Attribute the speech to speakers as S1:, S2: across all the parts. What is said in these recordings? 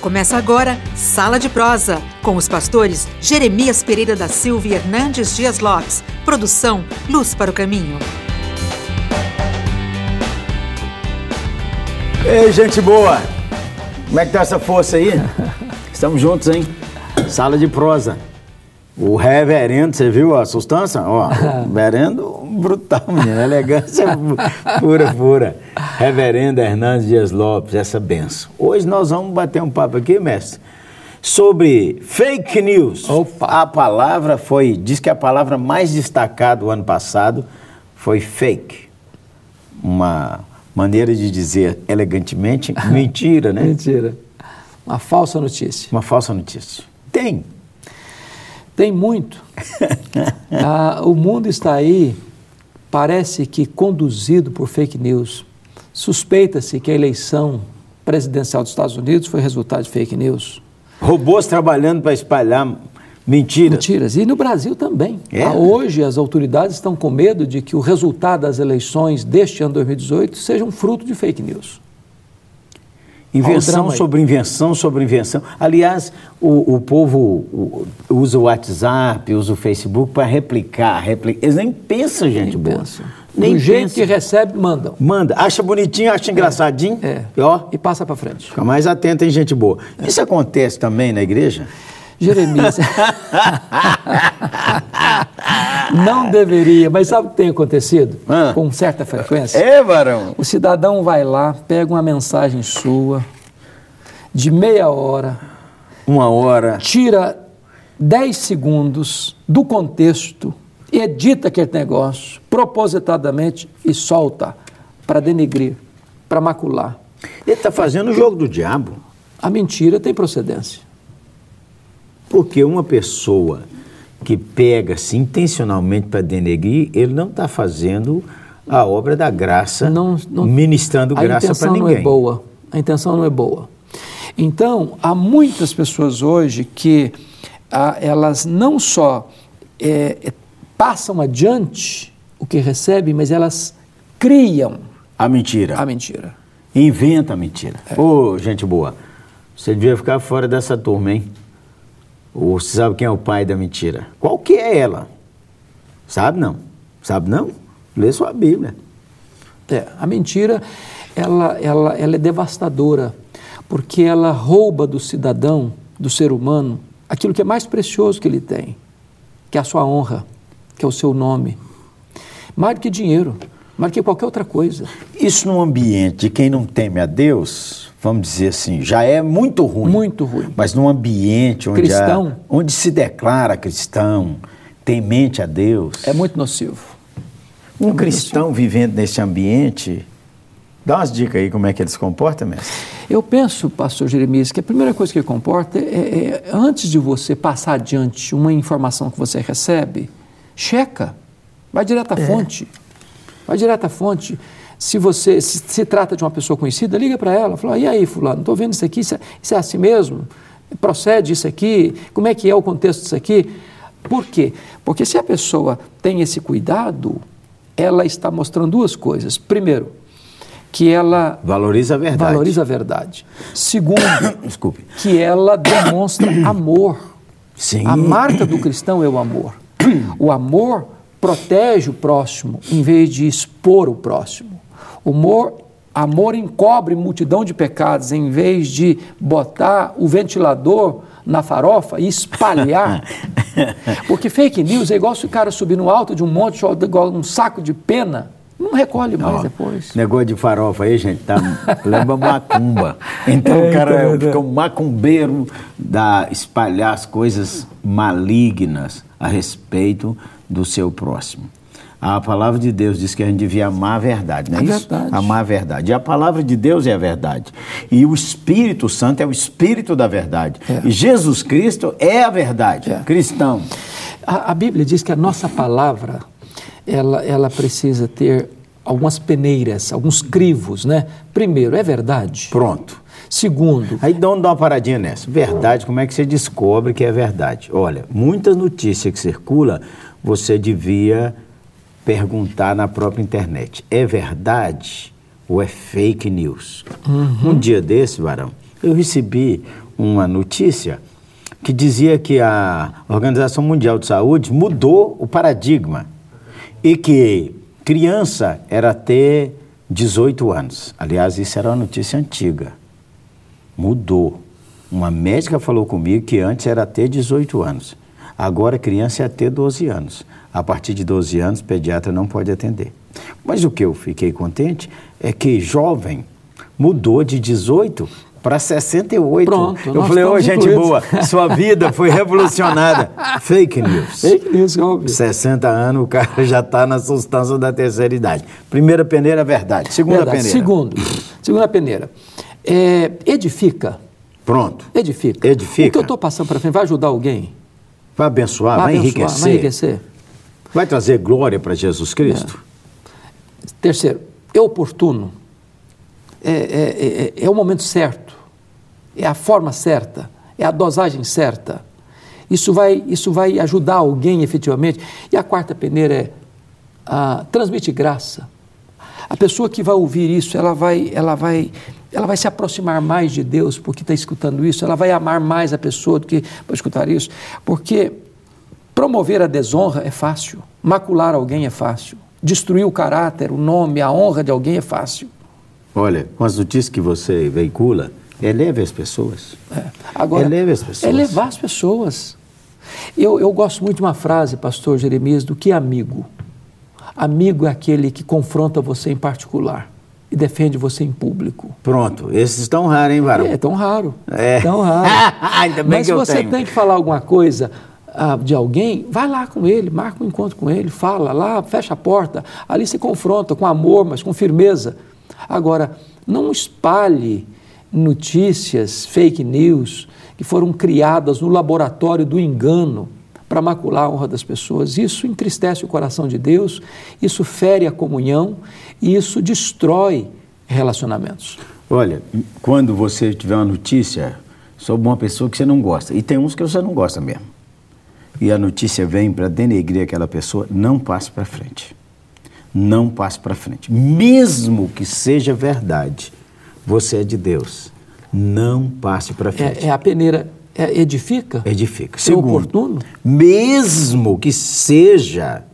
S1: Começa agora Sala de Prosa, com os pastores Jeremias Pereira da Silva e Hernandes Dias Lopes. Produção Luz para o Caminho.
S2: Ei, gente boa! Como é que tá essa força aí? Estamos juntos, hein? Sala de prosa. O reverendo, você viu a sustância? Ó, reverendo brutal, menino. Elegância pura, pura. Reverendo Hernandes Dias Lopes, essa benção. Hoje nós vamos bater um papo aqui, mestre, sobre fake news.
S3: Opa.
S2: A palavra foi, diz que a palavra mais destacada do ano passado foi fake. Uma maneira de dizer elegantemente, mentira, né?
S3: Mentira. Uma falsa notícia.
S2: Uma falsa notícia. Tem.
S3: Tem muito. Ah, o mundo está aí, parece que conduzido por fake news. Suspeita-se que a eleição presidencial dos Estados Unidos foi resultado de fake news.
S2: Robôs trabalhando para espalhar mentiras.
S3: Mentiras. E no Brasil também.
S2: É?
S3: Ah, Hoje as autoridades estão com medo de que o resultado das eleições deste ano 2018 seja um fruto de fake news.
S2: Invenção sobre invenção sobre invenção. Aliás, o, o povo usa o WhatsApp, usa o Facebook para replicar, replicar. Eles nem pensam, gente
S3: Nem
S2: boa.
S3: pensam.
S2: Nem
S3: Do jeito
S2: pensam.
S3: que recebe, mandam.
S2: Manda, acha bonitinho, acha engraçadinho.
S3: É.
S2: E ó,
S3: E passa para frente.
S2: fica mais atento, hein, gente boa. Isso acontece também na igreja?
S3: Jeremias. Não deveria, mas sabe o que tem acontecido?
S2: Ah.
S3: Com certa frequência?
S2: É, varão.
S3: O cidadão vai lá, pega uma mensagem sua, de meia hora,
S2: Uma hora.
S3: tira 10 segundos do contexto, edita aquele negócio propositadamente e solta para denegrir, para macular.
S2: Ele está fazendo o jogo do diabo.
S3: A mentira tem procedência.
S2: Porque uma pessoa que pega-se intencionalmente para denegrir, ele não está fazendo a obra da graça,
S3: Não- não-
S2: ministrando
S3: a
S2: graça para
S3: intenção
S2: ninguém.
S3: não é boa. A intenção não é boa. Então, há muitas pessoas hoje que ah, elas não só é, é, passam adiante o que recebem, mas elas criam
S2: A mentira.
S3: a mentira.
S2: Inventa a mentira. Ô, gente boa, você devia ficar fora dessa turma, hein? Ou você sabe quem é o pai da mentira? Qual que é ela? Sabe não? Sabe não? Lê sua Bíblia.
S3: É, a mentira, ela, ela, ela é devastadora, porque ela rouba do cidadão, do ser humano, aquilo que é mais precioso que ele tem, que é a sua honra, que é o seu nome. Mais do que dinheiro, mais do que qualquer outra coisa.
S2: Isso num ambiente de quem não teme a Deus, vamos dizer assim, já é muito ruim.
S3: Muito ruim.
S2: Mas num ambiente onde, há-
S3: Cristão.
S2: onde se declara cristão, temente a Deus,
S3: É muito nocivo.
S2: um cristão vivendo nesse ambiente, dá umas dicas aí como é que ele se comporta, mestre.
S3: Eu penso, pastor Jeremias, que a primeira coisa que comporta é, é, antes de você passar adiante uma informação que você recebe, checa, vai direto à fonte. Vai direto à fonte. Se você se, se trata de uma pessoa conhecida, liga para ela, fala, e aí, fulano, estou vendo isso aqui, isso é, isso é assim mesmo? Procede isso aqui? Como é que é o contexto disso aqui? Por quê? Porque se a pessoa tem esse cuidado, ela está mostrando duas coisas. Primeiro, que ela
S2: Valoriza a verdade.
S3: valoriza a verdade. Segundo,
S2: Desculpe.
S3: que ela demonstra amor.
S2: Sim.
S3: A marca do cristão é o amor. O amor protege o próximo em vez de expor o próximo. O amor, amor encobre multidão de pecados em vez de botar o ventilador na farofa e espalhar. Porque fake news é igual se o cara subir no alto de um monte, igual um saco de pena, não recolhe mais
S2: Ó,
S3: depois.
S2: Negócio de farofa aí, gente, tá, lembra macumba. Então
S3: É,
S2: o cara
S3: então, é,
S2: fica um macumbeiro da espalhar as coisas malignas a respeito do seu próximo. A palavra de Deus diz que a gente devia amar a verdade, não é
S3: A
S2: isso?
S3: verdade.
S2: Amar a verdade. E a palavra de Deus é a verdade. E o Espírito Santo é o Espírito da verdade.
S3: É.
S2: E Jesus Cristo é a verdade.
S3: É.
S2: Cristão.
S3: A, a Bíblia diz que a nossa palavra ela, ela precisa ter algumas peneiras, alguns crivos, né? Primeiro, é verdade.
S2: Pronto.
S3: Segundo,
S2: Aí dá um- uma paradinha nessa. Verdade, como é que você descobre que é verdade? Olha, muitas notícias que circulam, você devia perguntar na própria internet. É verdade ou é fake news? Um dia desse, Varão, Eu recebi uma notícia que dizia que a Organização Mundial de Saúde mudou o paradigma e que criança era até 18 anos. Aliás, isso era uma notícia antiga. Mudou. Uma médica falou comigo que antes era até 18 anos. Agora criança é até 12 anos. A partir de 12 anos, pediatra não pode atender. Mas o que eu fiquei contente é que jovem mudou de 18 para 68.
S3: Pronto,
S2: eu falei, ô
S3: estamos
S2: gente
S3: incluídos."
S2: boa, sua vida foi revolucionada. Fake news.
S3: Fake news, óbvio.
S2: 60 anos, o cara já está na substância da terceira idade. Primeira peneira, verdade. Segunda
S3: Verdade.
S2: peneira.
S3: Segundo, segunda peneira. É, edifica.
S2: Pronto.
S3: Edifica.
S2: Edifica.
S3: O que eu estou passando para frente vai ajudar alguém?
S2: Vai abençoar, vai,
S3: abençoar,
S2: enriquecer.
S3: Vai enriquecer.
S2: Vai trazer glória para Jesus Cristo.
S3: Terceiro, é oportuno. É, é, é, é o momento certo. É a forma certa. É a dosagem certa. Isso vai, isso vai ajudar alguém efetivamente. E a quarta peneira é ah, transmite graça. A pessoa que vai ouvir isso, ela vai, ela vai, ela vai se aproximar mais de Deus porque está escutando isso. Ela vai amar mais a pessoa do que para escutar isso, porque promover a desonra é fácil, macular alguém é fácil, destruir o caráter, o nome, a honra de alguém é fácil.
S2: Olha, com as notícias que você veicula, eleve as pessoas.
S3: É. Agora,
S2: Eleve as pessoas.
S3: É levar as pessoas. Eu, eu gosto muito de uma frase, pastor Jeremias, do que amigo. Amigo é aquele que confronta você em particular e defende você em público.
S2: Pronto, esses estão raros, hein, Varão?
S3: É tão raro.
S2: É.
S3: Tão raro.
S2: Ainda bem
S3: Mas
S2: que
S3: se
S2: eu
S3: você
S2: tenho.
S3: tem que falar alguma coisa ah, de alguém, vai lá com ele, marca um encontro com ele, fala lá, fecha a porta. Ali se confronta com amor, mas com firmeza. Agora, não espalhe notícias, fake news, que foram criadas no laboratório do engano para macular a honra das pessoas. Isso entristece o coração de Deus, isso fere a comunhão e isso destrói relacionamentos.
S2: Olha, quando você tiver uma notícia sobre uma pessoa que você não gosta, e tem uns que você não gosta mesmo, e a notícia vem para denegrir aquela pessoa, não passe para frente. Não passe para frente. Mesmo que seja verdade, você é de Deus. Não passe para frente.
S3: É, é a peneira é, edifica?
S2: Edifica.
S3: É
S2: Segundo,
S3: oportuno?
S2: mesmo que seja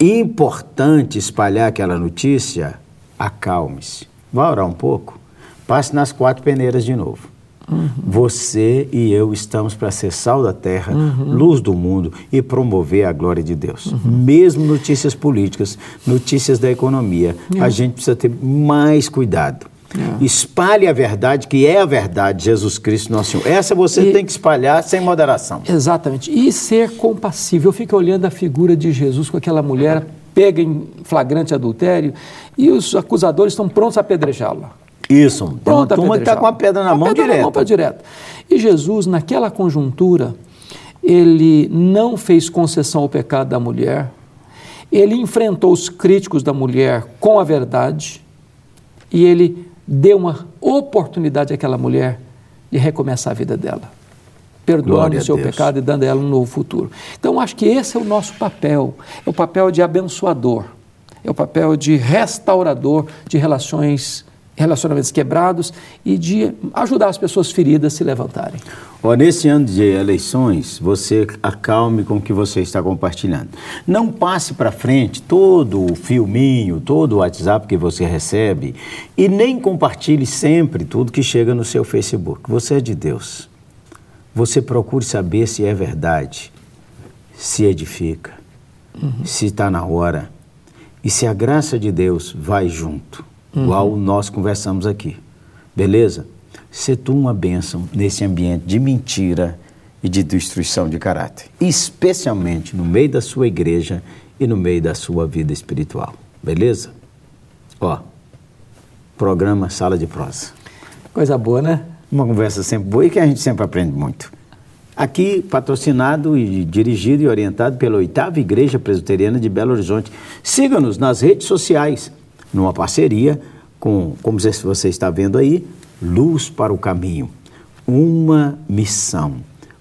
S2: importante espalhar aquela notícia, acalme-se. Vá orar um pouco. Passe nas quatro peneiras de novo. Você e eu estamos para ser sal da terra, luz do mundo e promover a glória de Deus. Mesmo notícias políticas, notícias da economia, a gente precisa ter mais cuidado. Espalhe a verdade, que é a verdade, Jesus Cristo, nosso Senhor. Essa você
S3: E-
S2: tem que espalhar sem moderação.
S3: Exatamente. E ser compassível. Eu fico olhando a figura de Jesus com aquela mulher pega em flagrante adultério e os acusadores estão prontos a apedrejá-la.
S2: Isso.
S3: Pronto a
S2: turma está com a pedra na
S3: a
S2: mão
S3: pedra. Na mão para direto. E Jesus, naquela conjuntura, ele não fez concessão ao pecado da mulher, ele enfrentou os críticos da mulher com a verdade e ele deu uma oportunidade àquela mulher de recomeçar a vida dela, perdoando o seu
S2: Deus.
S3: pecado e dando a ela um novo futuro. Então, acho que esse é o nosso papel, é o papel de abençoador, é o papel de restaurador de relações, relacionamentos quebrados e de ajudar as pessoas feridas a se levantarem.
S2: Ó, nesse ano de eleições, você acalme com o que você está compartilhando. Não passe para frente todo o filminho, todo o WhatsApp que você recebe e nem compartilhe sempre tudo que chega no seu Facebook. Você é de Deus. Você procure saber se é verdade, se edifica, se está na hora e se a graça de Deus vai junto, igual nós conversamos aqui. Beleza? Ser tu uma bênção nesse ambiente de mentira e de destruição de caráter, especialmente no meio da sua igreja e no meio da sua vida espiritual. Beleza? Ó, programa Sala de Prosa.
S3: Coisa boa, né?
S2: Uma conversa sempre boa e que a gente sempre aprende muito. Aqui, patrocinado e dirigido e orientado pela Oitava Igreja Presbiteriana de Belo Horizonte. Siga-nos nas redes sociais, numa parceria com, como você está vendo aí, Luz para o Caminho. Uma missão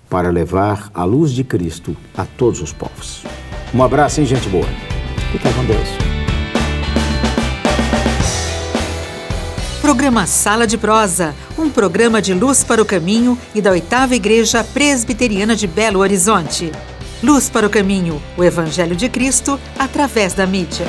S2: para levar a luz de Cristo a todos os povos. Um abraço, hein, gente boa.
S3: Fica com Deus.
S1: Programa Sala de Prosa, um programa de luz para o caminho e da oitava Igreja Presbiteriana de Belo Horizonte. Luz para o caminho, o Evangelho de Cristo através da mídia.